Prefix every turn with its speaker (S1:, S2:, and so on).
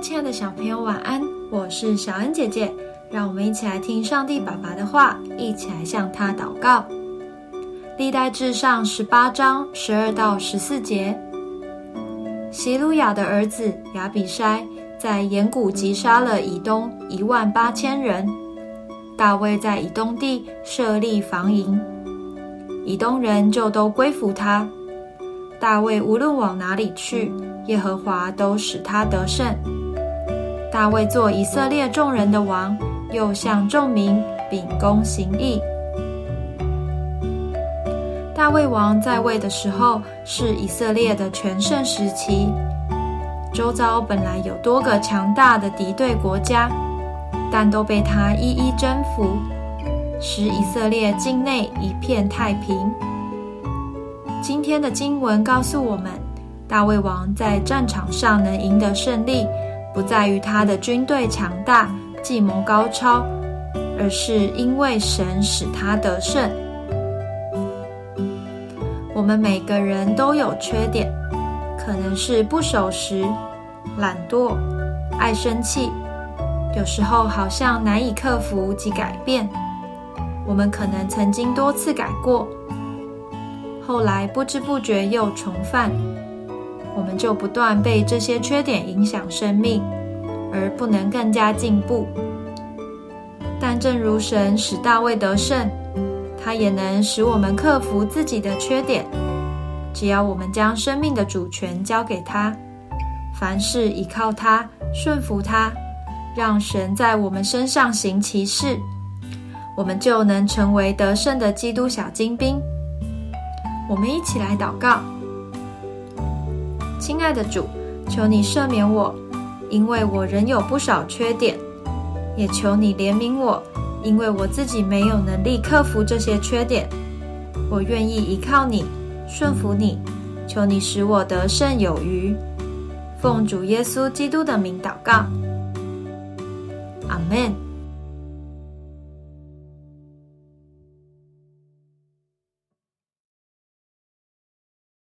S1: 亲爱的小朋友，晚安！我是小恩姐姐，让我们一起来听上帝爸爸的话，一起来向他祷告。历代至上十八章十二到十四节，希鲁雅的儿子亚比筛在岩谷击杀了以东一万八千人。大卫在以东地设立防营，以东人就都归服他。大卫无论往哪里去，耶和华都使他得胜。大卫做以色列众人的王，又向众民秉公行义。大卫王在位的时候是以色列的全盛时期，周遭本来有多个强大的敌对国家，但都被他一一征服，使以色列境内一片太平。今天的经文告诉我们，大卫王在战场上能赢得胜利，不在于他的军队强大、计谋高超，而是因为神使他得胜。我们每个人都有缺点，可能是不守时、懒惰、爱生气，有时候好像难以克服及改变。我们可能曾经多次改过。后来不知不觉又重犯，我们就不断被这些缺点影响生命，而不能更加进步。但正如神使大卫得胜，他也能使我们克服自己的缺点。只要我们将生命的主权交给他，凡事依靠他，顺服他，让神在我们身上行其事，我们就能成为得胜的基督小精兵。我们一起来祷告，亲爱的主，求你赦免我，因为我仍有不少缺点；也求你怜悯我，因为我自己没有能力克服这些缺点。我愿意依靠你，顺服你，求你使我得胜有余。奉主耶稣基督的名祷告，阿门。